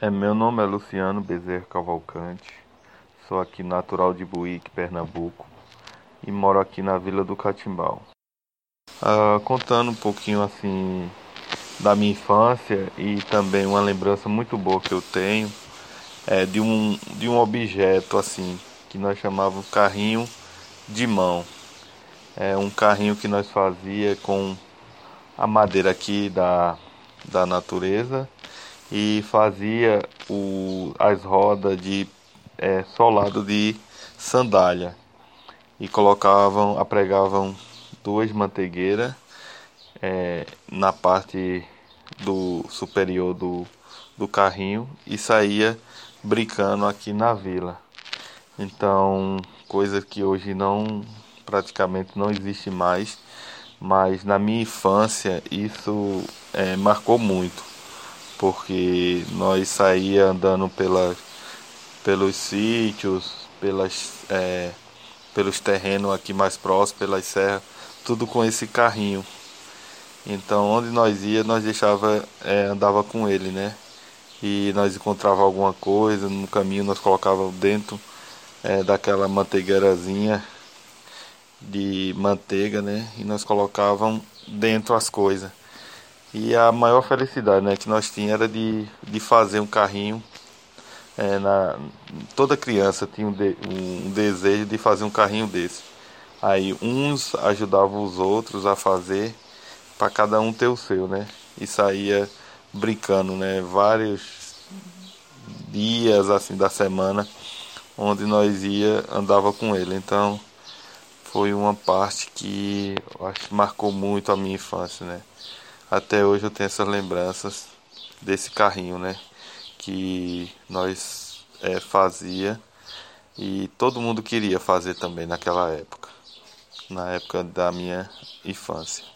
É, meu nome é Luciano Bezerra Cavalcante, sou aqui natural de Buíque, Pernambuco, e moro aqui na Vila do Catimbau. Ah, contando um pouquinho assim da minha infância e também uma lembrança muito boa que eu tenho é de um, de um objeto assim que nós chamávamos carrinho de mão. É um carrinho que nós fazia com a madeira aqui da, da natureza e fazia o, as rodas de é, solado de sandália e colocavam, apregavam duas manteigueiras é, na parte do superior do, do carrinho e saía brincando aqui na vila. Então, coisa que hoje não praticamente não existe mais, mas na minha infância isso é, marcou muito porque nós saía andando pela, pelos sítios, pelas, é, pelos terrenos aqui mais próximos, pelas serras, tudo com esse carrinho. Então onde nós ia, nós deixava, é, andava com ele, né? E nós encontrava alguma coisa no caminho, nós colocava dentro é, daquela manteigueirazinha de manteiga, né? E nós colocavam dentro as coisas. E a maior felicidade né, que nós tínhamos era de, de fazer um carrinho. É, na, toda criança tinha um, de, um desejo de fazer um carrinho desse. Aí uns ajudavam os outros a fazer para cada um ter o seu, né? E saía brincando, né? Vários dias assim da semana onde nós ia andava com ele. Então foi uma parte que acho que marcou muito a minha infância, né? Até hoje eu tenho essas lembranças desse carrinho, né? Que nós é, fazia e todo mundo queria fazer também naquela época, na época da minha infância.